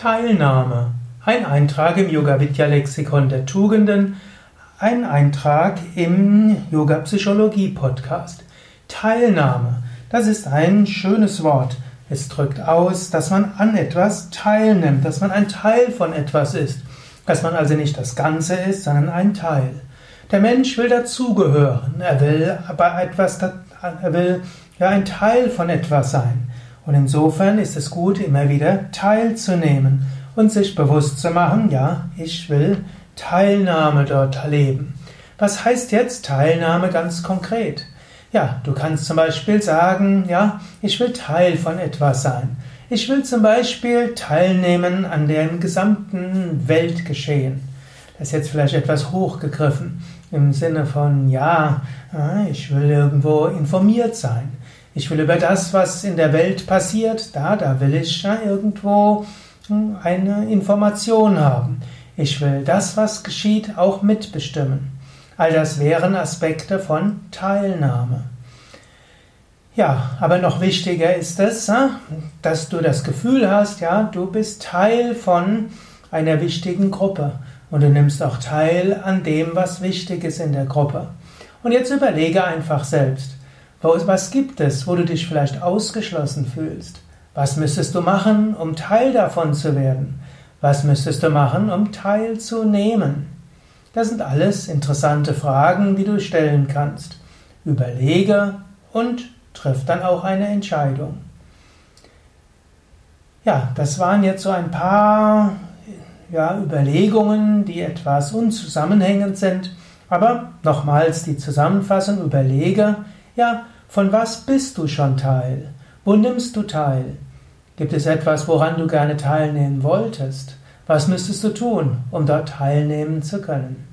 Teilnahme. Ein Eintrag im Yoga Vidya Lexikon der Tugenden, ein Eintrag im Yoga Psychologie Podcast. Teilnahme. Das ist ein schönes Wort. Es drückt aus, dass man an etwas teilnimmt, dass man ein Teil von etwas ist, dass man also nicht das Ganze ist, sondern ein Teil. Der Mensch will dazugehören, er will aber etwas, er will ja ein Teil von etwas sein. Und insofern ist es gut, immer wieder teilzunehmen und sich bewusst zu machen, ja, ich will Teilnahme dort erleben. Was heißt jetzt Teilnahme ganz konkret? Ja, du kannst zum Beispiel sagen, ja, ich will Teil von etwas sein. Ich will zum Beispiel teilnehmen an dem gesamten Weltgeschehen. Das ist jetzt vielleicht etwas hochgegriffen im Sinne von, ja, ich will irgendwo informiert sein. Ich will über das, was in der Welt passiert, da, da will ich ja, irgendwo hm, eine Information haben. Ich will das, was geschieht, auch mitbestimmen. All das wären Aspekte von Teilnahme. Ja, aber noch wichtiger ist es, dass du das Gefühl hast, ja, du bist Teil von einer wichtigen Gruppe und du nimmst auch teil an dem, was wichtig ist in der Gruppe. Und jetzt überlege einfach selbst, was gibt es, wo du dich vielleicht ausgeschlossen fühlst? Was müsstest du machen, um Teil davon zu werden? Was müsstest du machen, um teilzunehmen? Das sind alles interessante Fragen, die du stellen kannst. Überlege und triff dann auch eine Entscheidung. Ja, das waren jetzt so ein paar ja, Überlegungen, die etwas unzusammenhängend sind. Aber nochmals die Zusammenfassung, überlege, ja, von was bist du schon Teil? Wo nimmst du teil? Gibt es etwas, woran du gerne teilnehmen wolltest? Was müsstest du tun, um dort teilnehmen zu können?